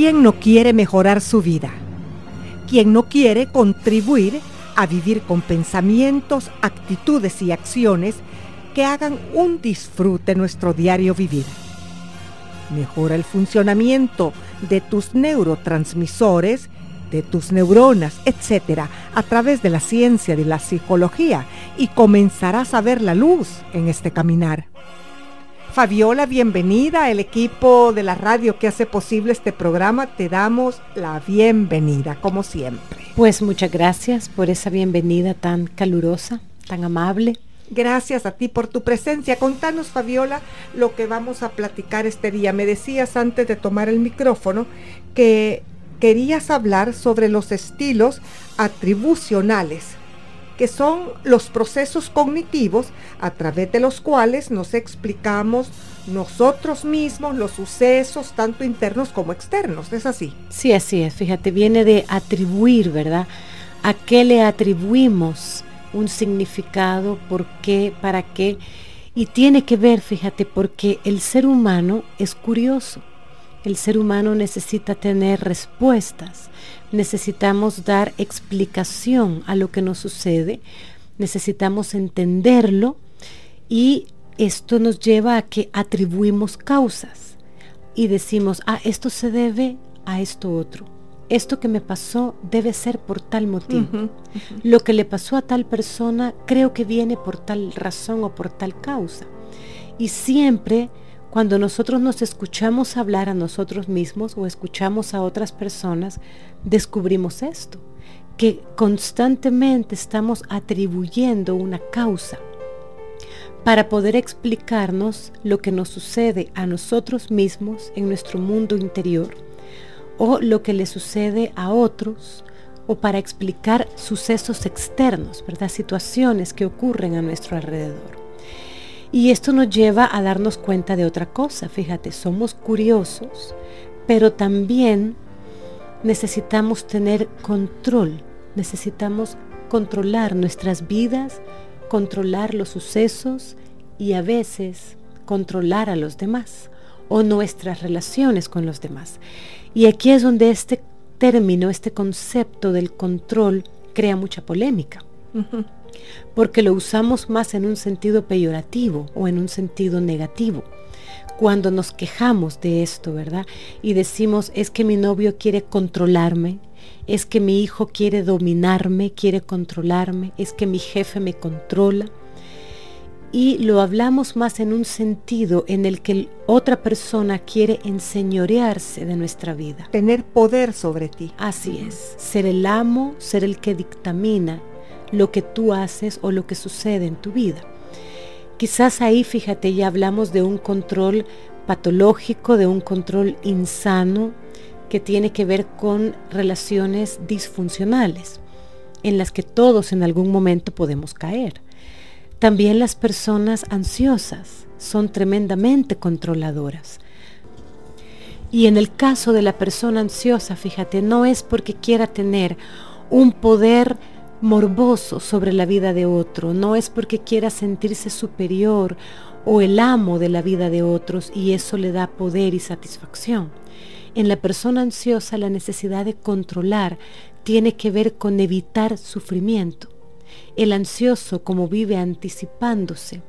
¿Quién no quiere mejorar su vida? ¿Quién no quiere contribuir a vivir con pensamientos, actitudes y acciones que hagan un disfrute nuestro diario vivir? Mejora el funcionamiento de tus neurotransmisores, de tus neuronas, etcétera, a través de la ciencia de la psicología y comenzarás a ver la luz en este caminar. Fabiola, bienvenida. El equipo de la radio que hace posible este programa te damos la bienvenida, como siempre. Pues muchas gracias por esa bienvenida tan calurosa, tan amable. Gracias a ti por tu presencia. Contanos, Fabiola, lo que vamos a platicar este día. Me decías antes de tomar el micrófono que querías hablar sobre los estilos atribucionales que son los procesos cognitivos a través de los cuales nos explicamos nosotros mismos los sucesos, tanto internos como externos. ¿Es así? Sí, así es. Fíjate, viene de atribuir, ¿verdad? ¿A qué le atribuimos un significado? ¿Por qué? ¿Para qué? Y tiene que ver, fíjate, porque el ser humano es curioso. El ser humano necesita tener respuestas necesitamos dar explicación a lo que nos sucede, necesitamos entenderlo y esto nos lleva a que atribuimos causas y decimos, ah, esto se debe a esto otro. Esto que me pasó debe ser por tal motivo. Lo que le pasó a tal persona creo que viene por tal razón o por tal causa. Y siempre cuando nosotros nos escuchamos hablar a nosotros mismos o escuchamos a otras personas, descubrimos esto, que constantemente estamos atribuyendo una causa para poder explicarnos lo que nos sucede a nosotros mismos en nuestro mundo interior o lo que le sucede a otros o para explicar sucesos externos, ¿verdad? Situaciones que ocurren a nuestro alrededor. Y esto nos lleva a darnos cuenta de otra cosa. Fíjate, somos curiosos, pero también necesitamos tener control. Necesitamos controlar nuestras vidas, controlar los sucesos y a veces controlar a los demás o nuestras relaciones con los demás. Y aquí es donde este término, este concepto del control crea mucha polémica. Porque lo usamos más en un sentido peyorativo o en un sentido negativo. Cuando nos quejamos de esto, ¿verdad? Y decimos, es que mi novio quiere controlarme, es que mi hijo quiere dominarme, quiere controlarme, es que mi jefe me controla. Y lo hablamos más en un sentido en el que otra persona quiere enseñorearse de nuestra vida. Tener poder sobre ti. Así es, ser el amo, ser el que dictamina lo que tú haces o lo que sucede en tu vida. Quizás ahí, fíjate, ya hablamos de un control patológico, de un control insano, que tiene que ver con relaciones disfuncionales, en las que todos en algún momento podemos caer. También las personas ansiosas son tremendamente controladoras. Y en el caso de la persona ansiosa, fíjate, no es porque quiera tener un poder morboso sobre la vida de otro, no es porque quiera sentirse superior o el amo de la vida de otros y eso le da poder y satisfacción. En la persona ansiosa la necesidad de controlar tiene que ver con evitar sufrimiento. El ansioso, como vive anticipándose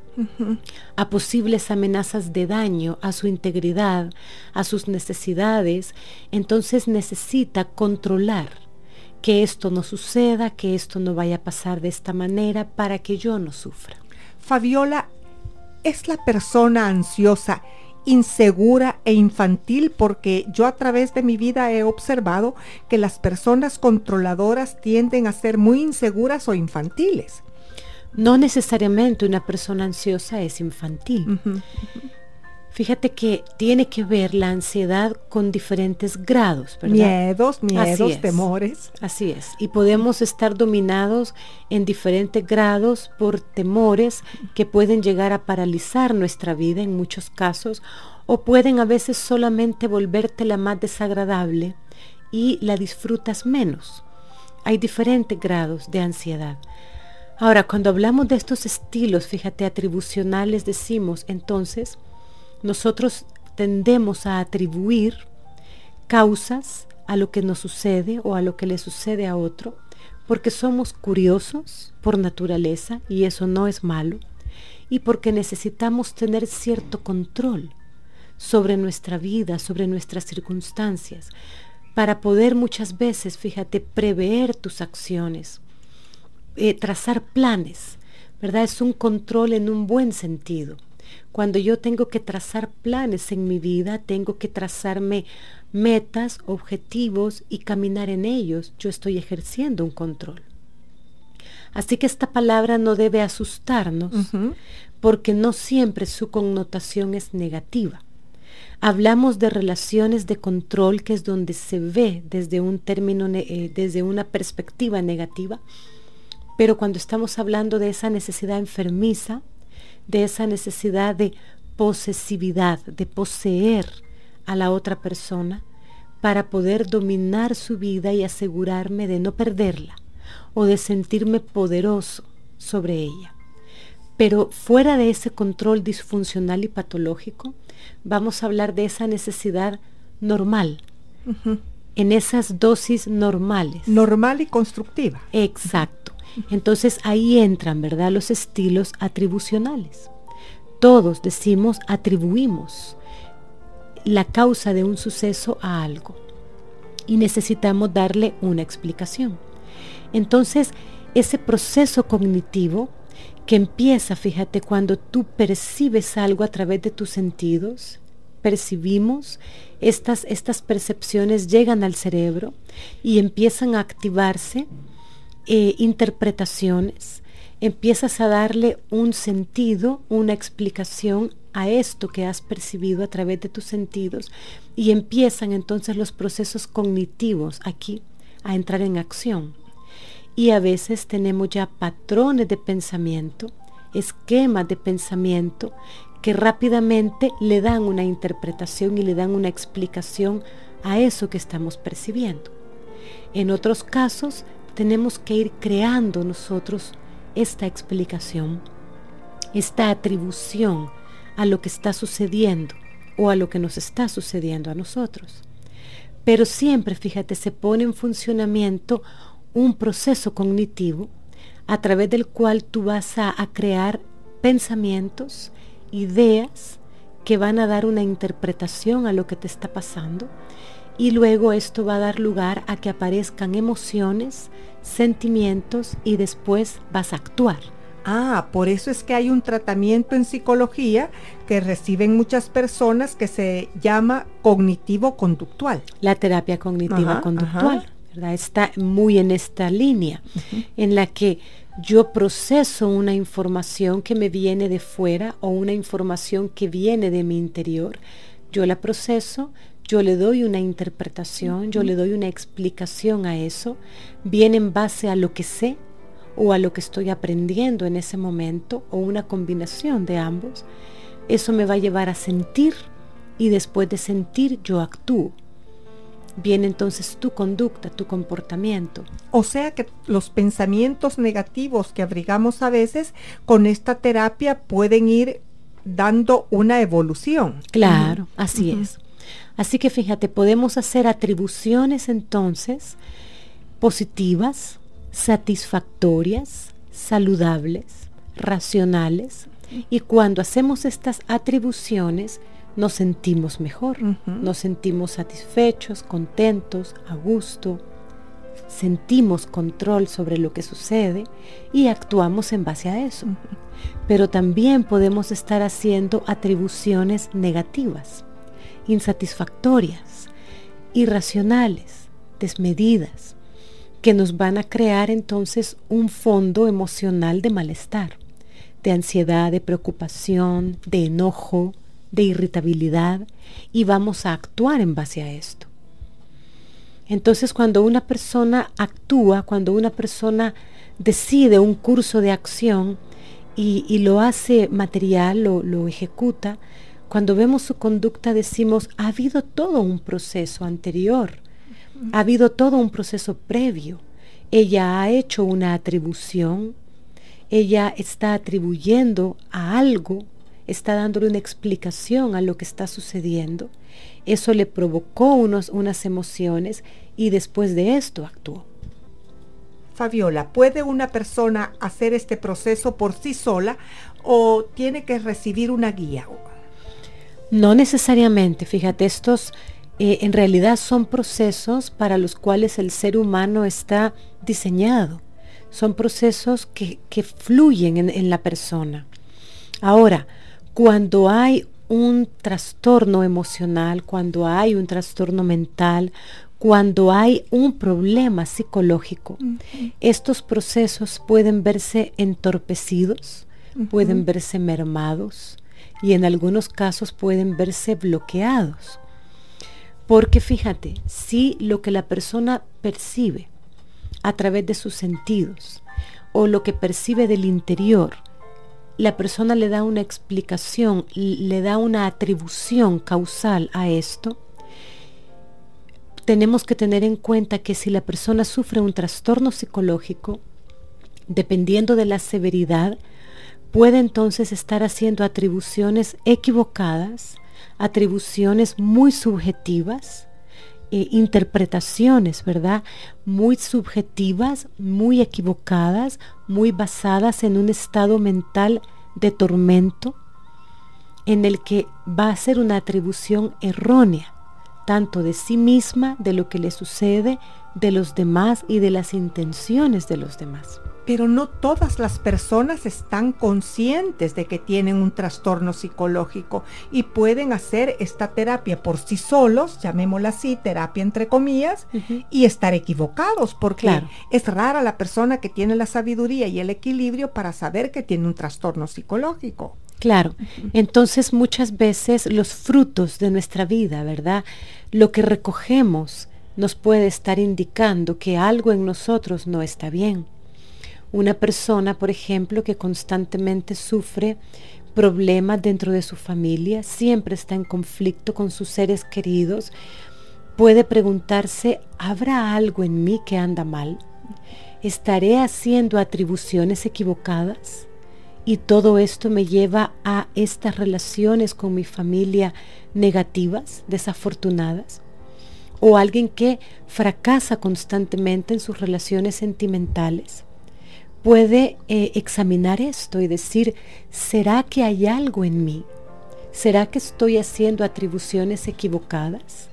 a posibles amenazas de daño a su integridad, a sus necesidades, entonces necesita controlar que esto no suceda, que esto no vaya a pasar de esta manera para que yo no sufra. Fabiola, ¿es la persona ansiosa insegura e infantil porque yo a través de mi vida he observado que las personas controladoras tienden a ser muy inseguras o infantiles. No necesariamente una persona ansiosa es infantil. Fíjate que tiene que ver la ansiedad con diferentes grados, ¿verdad? Miedos, miedos, temores. Así es. Y podemos estar dominados en diferentes grados por temores que pueden llegar a paralizar nuestra vida en muchos casos o pueden a veces solamente volverte la más desagradable y la disfrutas menos. Hay diferentes grados de ansiedad. Ahora, cuando hablamos de estos estilos, fíjate, atribucionales, decimos entonces, nosotros tendemos a atribuir causas a lo que nos sucede o a lo que le sucede a otro, porque somos curiosos por naturaleza y eso no es malo, y porque necesitamos tener cierto control sobre nuestra vida, sobre nuestras circunstancias, para poder muchas veces, fíjate, prever tus acciones, eh, trazar planes, ¿verdad? Es un control en un buen sentido. Cuando yo tengo que trazar planes en mi vida, tengo que trazarme metas, objetivos y caminar en ellos, yo estoy ejerciendo un control. Así que esta palabra no debe asustarnos porque no siempre su connotación es negativa. Hablamos de relaciones de control, que es donde se ve desde un término, eh, desde una perspectiva negativa, pero cuando estamos hablando de esa necesidad enfermiza, de esa necesidad de posesividad, de poseer a la otra persona para poder dominar su vida y asegurarme de no perderla o de sentirme poderoso sobre ella. Pero fuera de ese control disfuncional y patológico, vamos a hablar de esa necesidad normal, en esas dosis normales. Normal y constructiva. Exacto. Entonces ahí entran, ¿verdad?, los estilos atribucionales. Todos decimos, atribuimos la causa de un suceso a algo y necesitamos darle una explicación. Entonces, ese proceso cognitivo que empieza, fíjate, cuando tú percibes algo a través de tus sentidos, percibimos, estas, estas percepciones llegan al cerebro y empiezan a activarse eh, interpretaciones, empiezas a darle un sentido, una explicación a esto que has percibido a través de tus sentidos y empiezan entonces los procesos cognitivos aquí a entrar en acción. Y a veces tenemos ya patrones de pensamiento, esquemas de pensamiento que rápidamente le dan una interpretación y le dan una explicación a eso que estamos percibiendo. En otros casos tenemos que ir creando nosotros esta explicación, esta atribución a lo que está sucediendo o a lo que nos está sucediendo a nosotros. Pero siempre, fíjate, se pone en funcionamiento un proceso cognitivo a través del cual tú vas a, a crear pensamientos, ideas que van a dar una interpretación a lo que te está pasando y luego esto va a dar lugar a que aparezcan emociones, sentimientos y después vas a actuar. Ah, por eso es que hay un tratamiento en psicología que reciben muchas personas que se llama cognitivo-conductual. La terapia cognitiva conductual, ¿verdad? Está muy en esta línea en la que yo proceso una información que me viene de fuera o una información que viene de mi interior. Yo la proceso, yo le doy una interpretación, yo le doy una explicación a eso, viene en base a lo que sé o a lo que estoy aprendiendo en ese momento o una combinación de ambos. Eso me va a llevar a sentir y después de sentir yo actúo viene entonces tu conducta, tu comportamiento. O sea que los pensamientos negativos que abrigamos a veces con esta terapia pueden ir dando una evolución. Claro, así es. Así que fíjate, podemos hacer atribuciones entonces positivas, satisfactorias, saludables, racionales. Y cuando hacemos estas atribuciones, nos sentimos mejor, nos sentimos satisfechos, contentos, a gusto, sentimos control sobre lo que sucede y actuamos en base a eso. Pero también podemos estar haciendo atribuciones negativas, insatisfactorias, irracionales, desmedidas, que nos van a crear entonces un fondo emocional de malestar, de ansiedad, de preocupación, de enojo, de irritabilidad y vamos a actuar en base a esto. Entonces cuando una persona actúa, cuando una persona decide un curso de acción y, lo hace material, lo, lo ejecuta, cuando vemos su conducta decimos, ha habido todo un proceso anterior, ha habido todo un proceso previo. Ella ha hecho una atribución, ella está atribuyendo a algo está dándole una explicación a lo que está sucediendo. Eso le provocó unos, unas emociones y después de esto actuó. Fabiola, ¿puede una persona hacer este proceso por sí sola o tiene que recibir una guía? No necesariamente, fíjate, estos eh, en realidad son procesos para los cuales el ser humano está diseñado. Son procesos que, fluyen en, en la persona. Ahora, cuando hay un trastorno emocional, cuando hay un trastorno mental, cuando hay un problema psicológico, estos procesos pueden verse entorpecidos, pueden verse mermados y en algunos casos pueden verse bloqueados. Porque fíjate, si lo que la persona percibe a través de sus sentidos o lo que percibe del interior la persona le da una explicación, le da una atribución causal a esto, tenemos que tener en cuenta que si la persona sufre un trastorno psicológico, dependiendo de la severidad, puede entonces estar haciendo atribuciones equivocadas, atribuciones muy subjetivas, eh, interpretaciones, ¿verdad? Muy subjetivas, muy equivocadas, muy basadas en un estado mental de tormento en el que va a ser una atribución errónea, tanto de sí misma, de lo que le sucede, de los demás y de las intenciones de los demás pero no todas las personas están conscientes de que tienen un trastorno psicológico y pueden hacer esta terapia por sí solos, llamémosla así, terapia entre comillas, y estar equivocados, porque es rara la persona que tiene la sabiduría y el equilibrio para saber que tiene un trastorno psicológico. Claro, entonces muchas veces los frutos de nuestra vida, ¿verdad? Lo que recogemos nos puede estar indicando que algo en nosotros no está bien. Una persona, por ejemplo, que constantemente sufre problemas dentro de su familia, siempre está en conflicto con sus seres queridos, puede preguntarse, ¿habrá algo en mí que anda mal? ¿Estaré haciendo atribuciones equivocadas? y todo esto me lleva a estas relaciones con mi familia negativas, desafortunadas, o alguien que fracasa constantemente en sus relaciones sentimentales, puede eh, examinar esto y decir, ¿será que hay algo en mí? ¿Será que estoy haciendo atribuciones equivocadas?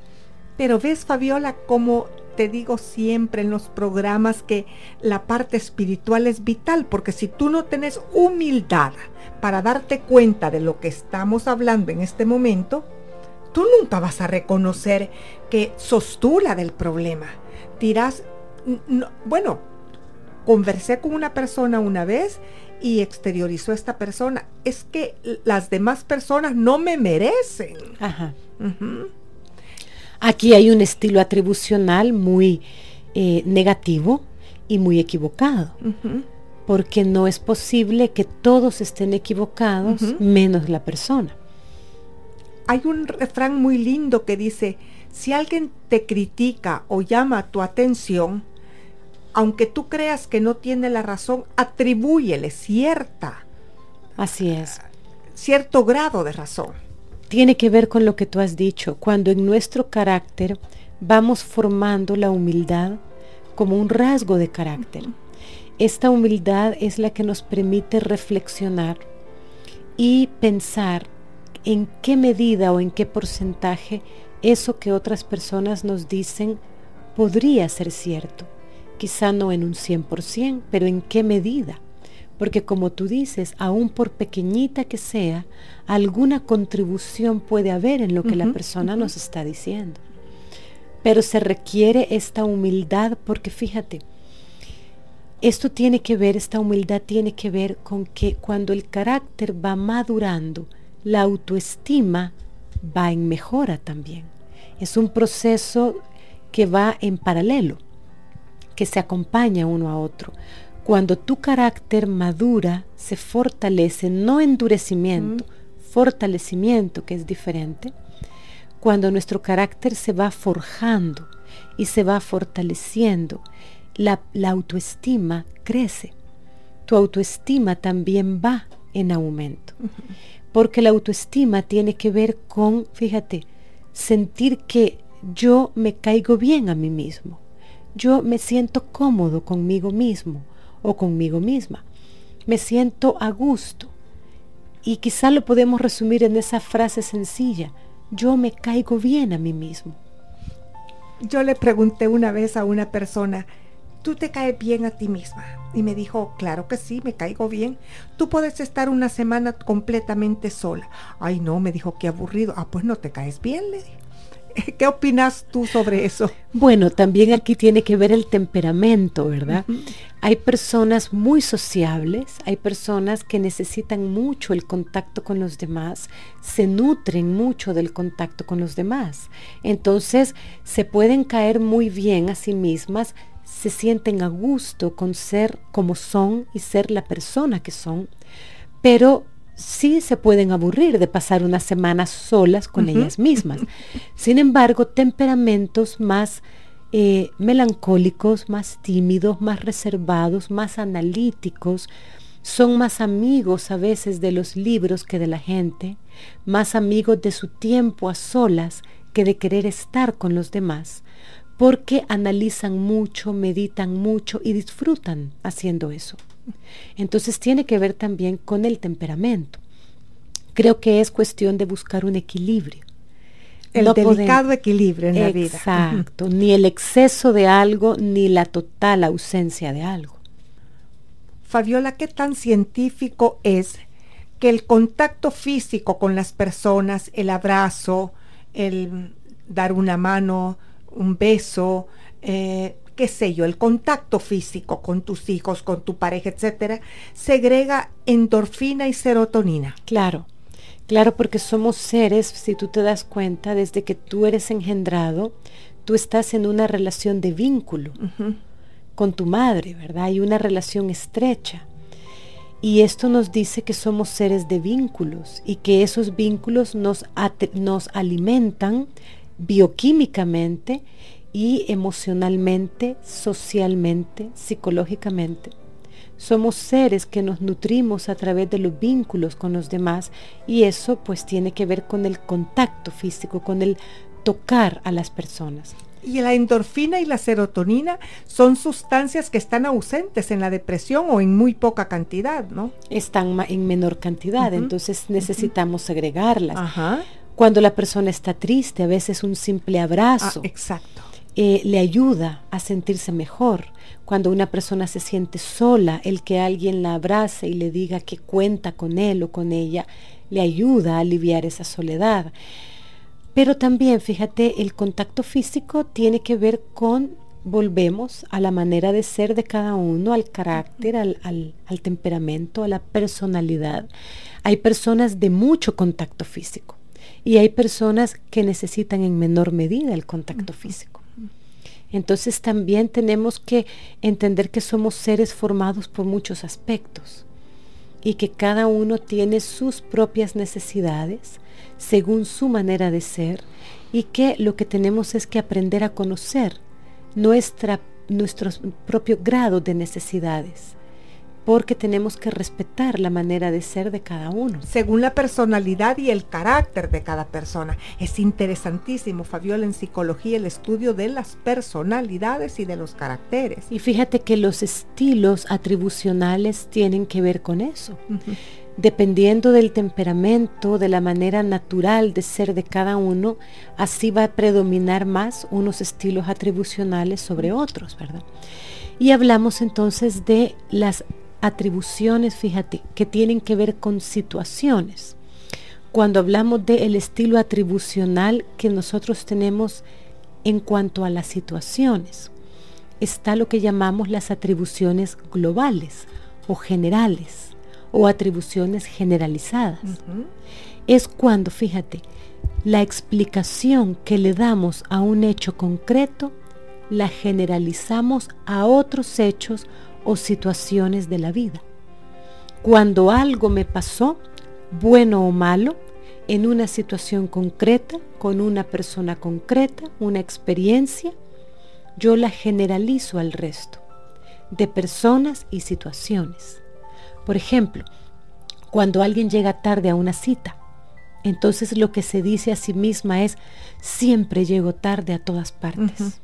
Pero ves, Fabiola, como te digo siempre en los programas que la parte espiritual es vital, porque si tú no tienes humildad para darte cuenta de lo que estamos hablando en este momento, tú nunca vas a reconocer que sos tú la del problema. Dirás, bueno, conversé con una persona una vez y exteriorizó esta persona. Es que las demás personas no me merecen. Ajá. Aquí hay un estilo atribucional muy eh, negativo y muy equivocado. Porque no es posible que todos estén equivocados menos la persona. Hay un refrán muy lindo que dice, si alguien te critica o llama tu atención, aunque tú creas que no tiene la razón, atribúyele cierta. Así es. Cierto grado de razón tiene que ver con lo que tú has dicho, cuando en nuestro carácter vamos formando la humildad como un rasgo de carácter. Esta humildad es la que nos permite reflexionar y pensar en qué medida o en qué porcentaje eso que otras personas nos dicen podría ser cierto. Quizá no en un 100%, pero en qué medida. Porque como tú dices, aún por pequeñita que sea, alguna contribución puede haber en lo que la persona nos está diciendo. Pero se requiere esta humildad porque fíjate, esto tiene que ver, esta humildad tiene que ver con que cuando el carácter va madurando, la autoestima va en mejora también. Es un proceso que va en paralelo, que se acompaña uno a otro. Cuando tu carácter madura, se fortalece, no endurecimiento, fortalecimiento, que es diferente. Cuando nuestro carácter se va forjando y se va fortaleciendo, la, autoestima crece. Tu autoestima también va en aumento. Porque la autoestima tiene que ver con, fíjate, sentir que yo me caigo bien a mí mismo. Yo me siento cómodo conmigo mismo o conmigo misma. Me siento a gusto. Y quizá lo podemos resumir en esa frase sencilla. Yo me caigo bien a mí mismo. Yo le pregunté una vez a una persona, ¿tú te caes bien a ti misma? Y me dijo, claro que sí, me caigo bien. Tú puedes estar una semana completamente sola. Ay, no, me dijo, qué aburrido. Ah, pues no te caes bien, le dije. ¿Qué opinas tú sobre eso? Bueno, también aquí tiene que ver el temperamento, ¿verdad? Hay personas muy sociables, hay personas que necesitan mucho el contacto con los demás, se nutren mucho del contacto con los demás. Entonces, se pueden caer muy bien a sí mismas, se sienten a gusto con ser como son y ser la persona que son, pero sí se pueden aburrir de pasar unas semanas solas con ellas mismas. Sin embargo, temperamentos más eh, melancólicos, más tímidos, más reservados, más analíticos, son más amigos a veces de los libros que de la gente, más amigos de su tiempo a solas que de querer estar con los demás, porque analizan mucho, meditan mucho y disfrutan haciendo eso. Entonces tiene que ver también con el temperamento. Creo que es cuestión de buscar un equilibrio. El delicado equilibrio en la vida. Exacto, ni el exceso de algo, ni la total ausencia de algo. Fabiola, ¿qué tan científico es que el contacto físico con las personas, el abrazo, el dar una mano, un beso, eh, qué sé yo, el contacto físico con tus hijos, con tu pareja, etcétera, segrega endorfina y serotonina. Claro. Claro, porque somos seres, si tú te das cuenta, desde que tú eres engendrado, tú estás en una relación de vínculo con tu madre, ¿verdad? Hay una relación estrecha. Y esto nos dice que somos seres de vínculos y que esos vínculos nos, nos alimentan bioquímicamente y emocionalmente, socialmente, psicológicamente. Somos seres que nos nutrimos a través de los vínculos con los demás y eso pues tiene que ver con el contacto físico, con el tocar a las personas. Y la endorfina y la serotonina son sustancias que están ausentes en la depresión o en muy poca cantidad, ¿no? Están en menor cantidad, entonces necesitamos agregarlas. Cuando la persona está triste, a veces un simple abrazo. Ah, exacto. Eh, le ayuda a sentirse mejor. Cuando una persona se siente sola, el que alguien la abrace y le diga que cuenta con él o con ella, le ayuda a aliviar esa soledad. Pero también, fíjate, el contacto físico tiene que ver con, volvemos a la manera de ser de cada uno, al carácter, al, al temperamento, a la personalidad. Hay personas de mucho contacto físico y hay personas que necesitan en menor medida el contacto físico. Entonces también tenemos que entender que somos seres formados por muchos aspectos y que cada uno tiene sus propias necesidades según su manera de ser y que lo que tenemos es que aprender a conocer nuestra, nuestro propio grado de necesidades porque tenemos que respetar la manera de ser de cada uno. Según la personalidad y el carácter de cada persona. Es interesantísimo, Fabiola, en psicología el estudio de las personalidades y de los caracteres. Y fíjate que los estilos atribucionales tienen que ver con eso. Dependiendo del temperamento, de la manera natural de ser de cada uno, así va a predominar más unos estilos atribucionales sobre otros, ¿verdad? Y hablamos entonces de las atribuciones, fíjate, que tienen que ver con situaciones. Cuando hablamos del estilo atribucional que nosotros tenemos en cuanto a las situaciones, está lo que llamamos las atribuciones globales o generales o atribuciones generalizadas. Es cuando, fíjate, la explicación que le damos a un hecho concreto la generalizamos a otros hechos o situaciones de la vida. Cuando algo me pasó, bueno o malo, en una situación concreta, con una persona concreta, una experiencia, yo la generalizo al resto de personas y situaciones. Por ejemplo, cuando alguien llega tarde a una cita, entonces lo que se dice a sí misma es, siempre llego tarde a todas partes.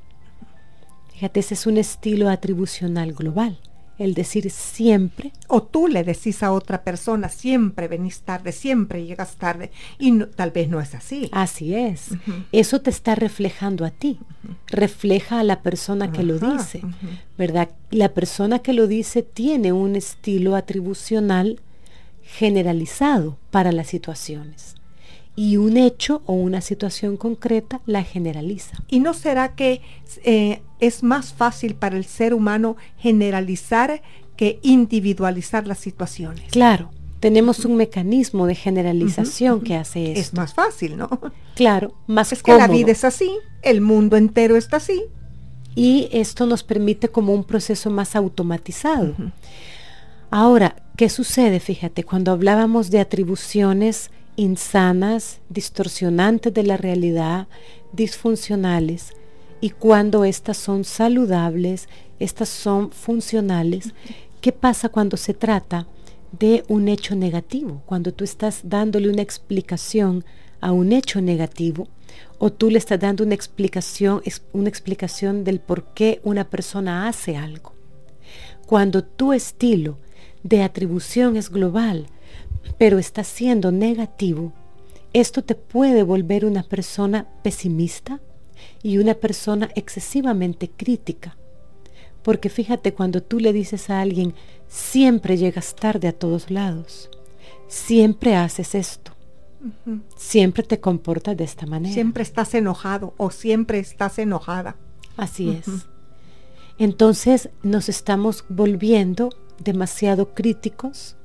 Fíjate, ese es un estilo atribucional global el decir siempre. O tú le decís a otra persona, siempre venís tarde, siempre llegas tarde, y tal vez no es así. Así es. Eso te está reflejando a ti, refleja a la persona que lo dice, ¿verdad? La persona que lo dice tiene un estilo atribucional generalizado para las situaciones y un hecho o una situación concreta la generaliza. ¿Y no será que eh, es más fácil para el ser humano generalizar que individualizar las situaciones? Claro, tenemos un mecanismo de generalización que hace eso. Es más fácil, ¿no? Claro, más Es que la vida es así, el mundo entero está así. Y esto nos permite como un proceso más automatizado. Ahora, ¿qué sucede? Fíjate, cuando hablábamos de atribuciones insanas, distorsionantes de la realidad, disfuncionales, y cuando estas son saludables, estas son funcionales, ¿qué pasa cuando se trata de un hecho negativo? Cuando tú estás dándole una explicación a un hecho negativo, o tú le estás dando una explicación, una explicación del por qué una persona hace algo. Cuando tu estilo de atribución es global, pero está siendo negativo, esto te puede volver una persona pesimista y una persona excesivamente crítica. Porque fíjate, cuando tú le dices a alguien, siempre llegas tarde a todos lados, siempre haces esto, siempre te comportas de esta manera. Siempre estás enojado o siempre estás enojada. Así es. Entonces nos estamos volviendo demasiado críticos,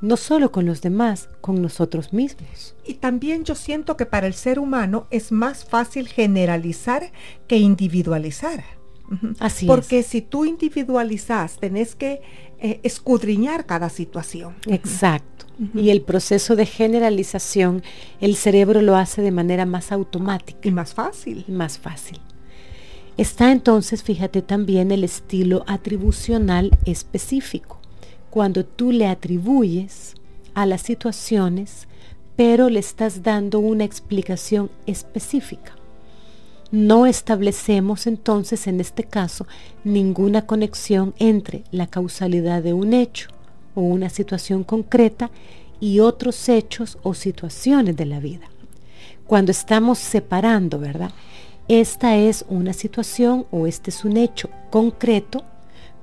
no solo con los demás, con nosotros mismos. Y también yo siento que para el ser humano es más fácil generalizar que individualizar. Así Porque si tú individualizas, tenés que eh, escudriñar cada situación. Exacto. Y el proceso de generalización, el cerebro lo hace de manera más automática. Y más fácil. Más fácil. Está entonces, fíjate también el estilo atribucional específico cuando tú le atribuyes a las situaciones, pero le estás dando una explicación específica. No establecemos entonces en este caso ninguna conexión entre la causalidad de un hecho o una situación concreta y otros hechos o situaciones de la vida. Cuando estamos separando, ¿verdad? Esta es una situación o este es un hecho concreto,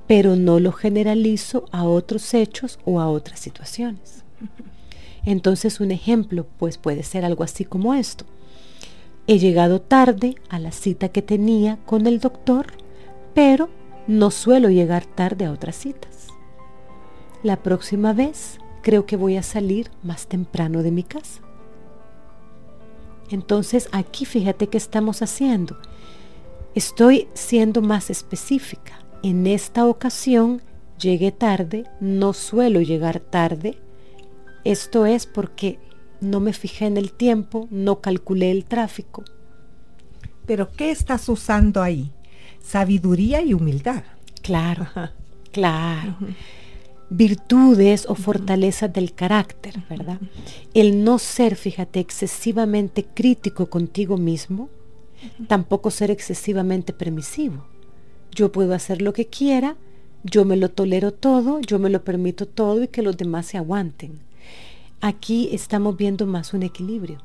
pero no lo generalizo a otros hechos o a otras situaciones. Entonces un ejemplo pues puede ser algo así como esto. He llegado tarde a la cita que tenía con el doctor, pero no suelo llegar tarde a otras citas. La próxima vez creo que voy a salir más temprano de mi casa. Entonces aquí fíjate qué estamos haciendo. Estoy siendo más específica. En esta ocasión llegué tarde, no suelo llegar tarde. Esto es porque no me fijé en el tiempo, no calculé el tráfico. Pero ¿qué estás usando ahí? Sabiduría y humildad. Claro, claro. Virtudes o fortalezas del carácter, ¿verdad? El no ser, fíjate, excesivamente crítico contigo mismo, tampoco ser excesivamente permisivo. Yo puedo hacer lo que quiera, yo me lo tolero todo, yo me lo permito todo y que los demás se aguanten. Aquí estamos viendo más un equilibrio,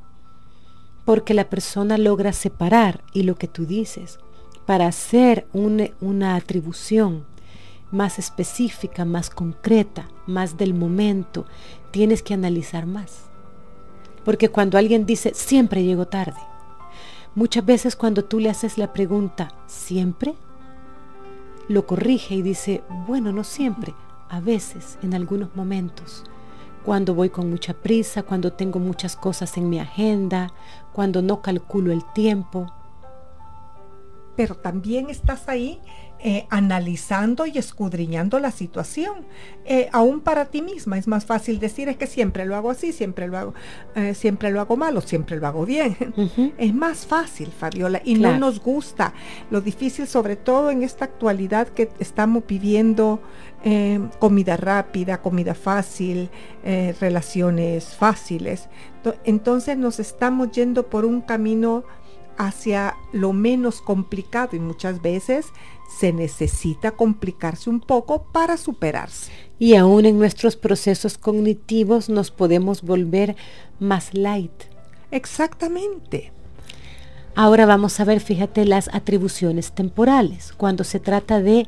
porque la persona logra separar y lo que tú dices, para hacer una atribución más específica, más concreta, más del momento, tienes que analizar más. Porque cuando alguien dice, siempre llego tarde, muchas veces cuando tú le haces la pregunta, ¿siempre? Lo corrige y dice, bueno, no siempre, a veces, en algunos momentos cuando voy con mucha prisa, cuando tengo muchas cosas en mi agenda, cuando no calculo el tiempo. Pero también estás ahí eh, analizando y escudriñando la situación, eh, aún para ti misma. Es más fácil decir es que siempre lo hago así, siempre lo hago, eh, siempre lo hago mal o siempre lo hago bien. Es más fácil, Fabiola, y no nos gusta. Lo difícil, sobre todo en esta actualidad que estamos viviendo, comida rápida, comida fácil, relaciones fáciles. Entonces nos estamos yendo por un camino hacia lo menos complicado y muchas veces se necesita complicarse un poco para superarse. Y aún en nuestros procesos cognitivos nos podemos volver más light. Exactamente. Ahora vamos a ver, fíjate, las atribuciones temporales, cuando se trata de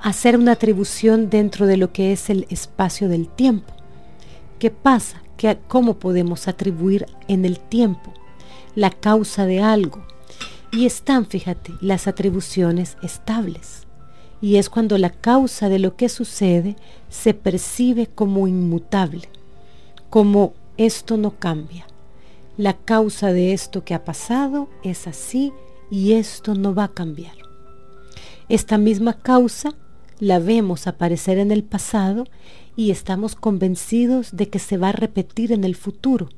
hacer una atribución dentro de lo que es el espacio del tiempo. ¿Qué pasa? ¿Qué, ¿Cómo podemos atribuir en el tiempo la causa de algo? Y están, fíjate, las atribuciones estables. Y es cuando la causa de lo que sucede se percibe como inmutable, como esto no cambia. La causa de esto que ha pasado es así y esto no va a cambiar. Esta misma causa la vemos aparecer en el pasado y estamos convencidos de que se va a repetir en el futuro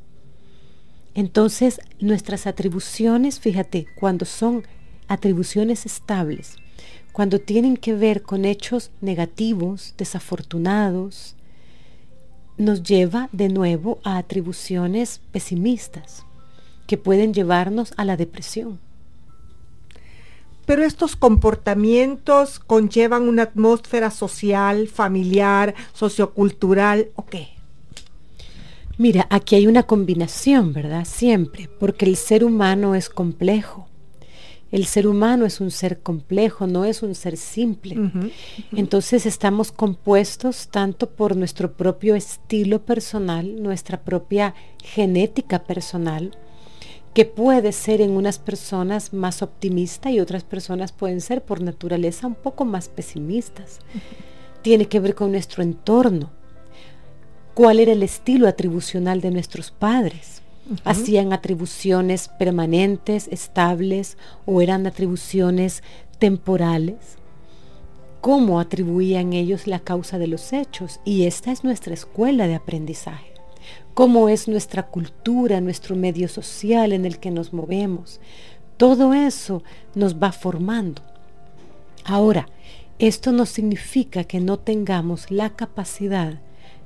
entonces, nuestras atribuciones, fíjate, cuando son atribuciones estables, cuando tienen que ver con hechos negativos, desafortunados, nos lleva de nuevo a atribuciones pesimistas que pueden llevarnos a la depresión. Pero estos comportamientos conllevan una atmósfera social, familiar, sociocultural, ¿o qué? Mira, aquí hay una combinación, ¿verdad? Siempre, porque el ser humano es complejo. El ser humano es un ser complejo, no es un ser simple. Entonces estamos compuestos tanto por nuestro propio estilo personal, nuestra propia genética personal, que puede ser en unas personas más optimista y otras personas pueden ser por naturaleza un poco más pesimistas. Tiene que ver con nuestro entorno cuál era el estilo atribucional de nuestros padres. ¿Hacían atribuciones permanentes, estables o eran atribuciones temporales? ¿Cómo atribuían ellos la causa de los hechos? Y esta es nuestra escuela de aprendizaje. ¿Cómo es nuestra cultura, nuestro medio social en el que nos movemos? Todo eso nos va formando. Ahora, esto no significa que no tengamos la capacidad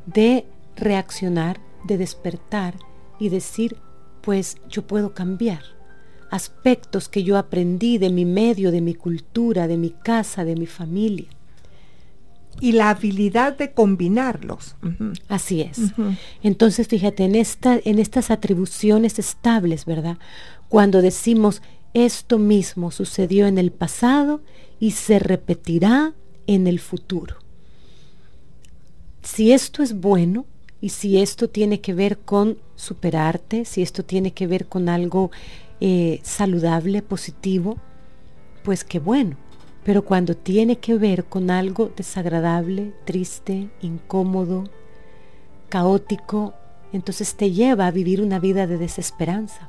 de reaccionar, de despertar y decir, pues yo puedo cambiar. Aspectos que yo aprendí de mi medio, de mi cultura, de mi casa, de mi familia. Y la habilidad de combinarlos. Así es. Entonces, fíjate, en, esta, en estas atribuciones estables, ¿verdad? Cuando decimos, esto mismo sucedió en el pasado y se repetirá en el futuro. Si esto es bueno y si esto tiene que ver con superarte, si esto tiene que ver con algo eh, saludable, positivo, pues qué bueno. Pero cuando tiene que ver con algo desagradable, triste, incómodo, caótico, entonces te lleva a vivir una vida de desesperanza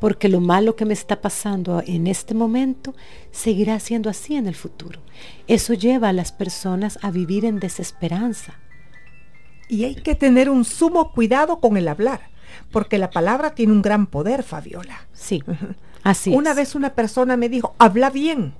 porque lo malo que me está pasando en este momento seguirá siendo así en el futuro. Eso lleva a las personas a vivir en desesperanza. Y hay que tener un sumo cuidado con el hablar, porque la palabra tiene un gran poder, Fabiola. Sí, así Una vez una persona me dijo, habla bien.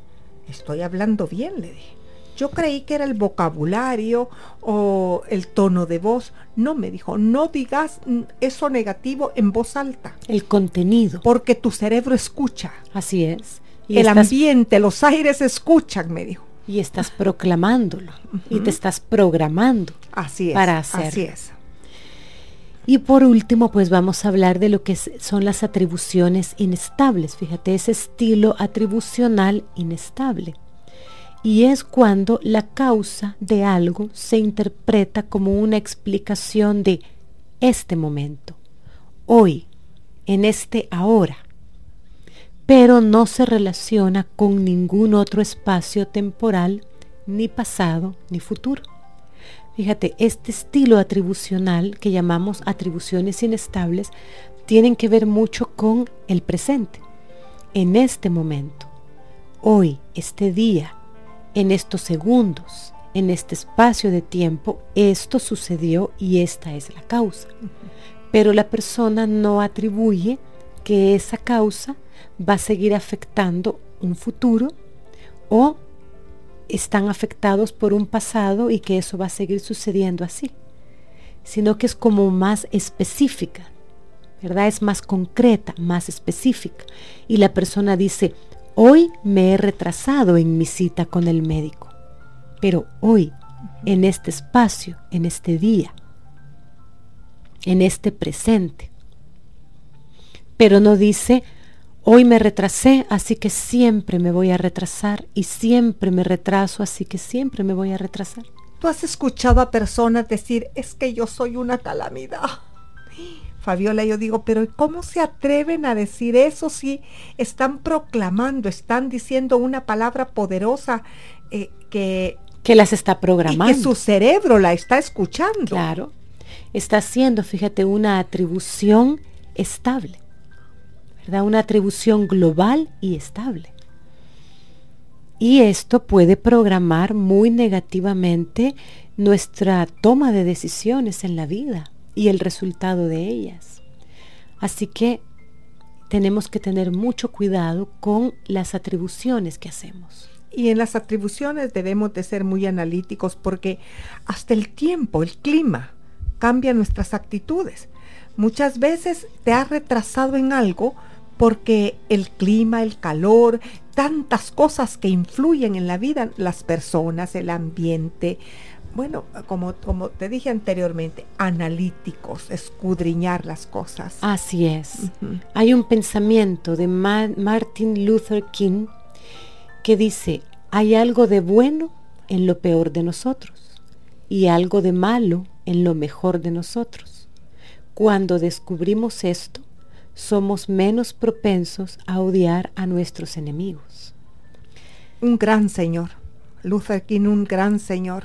Estoy hablando bien, le dije. Yo creí que era el vocabulario o el tono de voz. No, me dijo, no digas eso negativo en voz alta. El contenido. Porque tu cerebro escucha. Así es. Y el ambiente, los aires escuchan, me dijo. Y estás proclamándolo. Y te estás programando. Así es. Para hacer. Así es. Y por último, pues vamos a hablar de lo que son las atribuciones inestables. Fíjate, ese estilo atribucional inestable y es cuando la causa de algo se interpreta como una explicación de este momento, hoy, en este ahora, pero no se relaciona con ningún otro espacio temporal, ni pasado, ni futuro. Fíjate, este estilo atribucional que llamamos atribuciones inestables tienen que ver mucho con el presente, en este momento, hoy, este día, en estos segundos, en este espacio de tiempo, esto sucedió y esta es la causa. Pero la persona no atribuye que esa causa va a seguir afectando un futuro o están afectados por un pasado y que eso va a seguir sucediendo así, sino que es como más específica, ¿verdad? Es más concreta, más específica. Y la persona dice, Hoy me he retrasado en mi cita con el médico, pero hoy, en este espacio, en este día, en este presente. Pero no dice, hoy me retrasé, así que siempre me voy a retrasar y siempre me retraso, así que siempre me voy a retrasar. Tú has escuchado a personas decir, es que yo soy una calamidad. Fabiola, yo digo, pero ¿cómo se atreven a decir eso si están proclamando, están diciendo una palabra poderosa eh, que... Que las está programando. Y que su cerebro la está escuchando. Claro. Está haciendo, fíjate, una atribución estable. ¿Verdad? Una atribución global y estable. Y esto puede programar muy negativamente nuestra toma de decisiones en la vida y el resultado de ellas. Así que tenemos que tener mucho cuidado con las atribuciones que hacemos. Y en las atribuciones debemos de ser muy analíticos porque hasta el tiempo, el clima, cambia nuestras actitudes. Muchas veces te has retrasado en algo porque el clima, el calor, tantas cosas que influyen en la vida, las personas, el ambiente, bueno, como, como te dije anteriormente, analíticos, escudriñar las cosas. Así es. Hay un pensamiento de Martin Luther King que dice, hay algo de bueno en lo peor de nosotros y algo de malo en lo mejor de nosotros. Cuando descubrimos esto, somos menos propensos a odiar a nuestros enemigos. Un gran señor, Luther King, un gran señor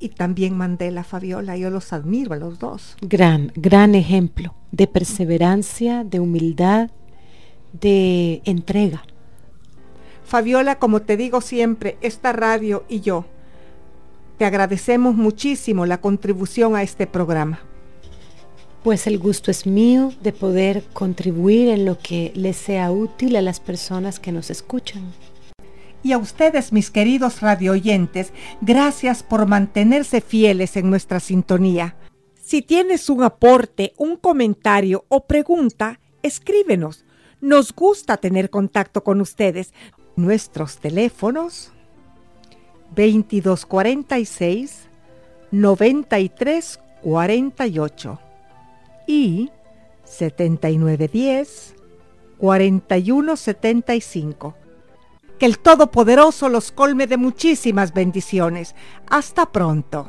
y también Mandela, Fabiola, yo los admiro a los dos. Gran, gran ejemplo de perseverancia, de humildad, de entrega. Fabiola, como te digo siempre, esta radio y yo te agradecemos muchísimo la contribución a este programa. Pues el gusto es mío de poder contribuir en lo que les sea útil a las personas que nos escuchan Y a ustedes, mis queridos radioyentes, gracias por mantenerse fieles en nuestra sintonía. Si tienes un aporte, un comentario o pregunta, escríbenos. Nos gusta tener contacto con ustedes. Nuestros teléfonos 2246 9348 y 7910 4175. Que el Todopoderoso los colme de muchísimas bendiciones. Hasta pronto.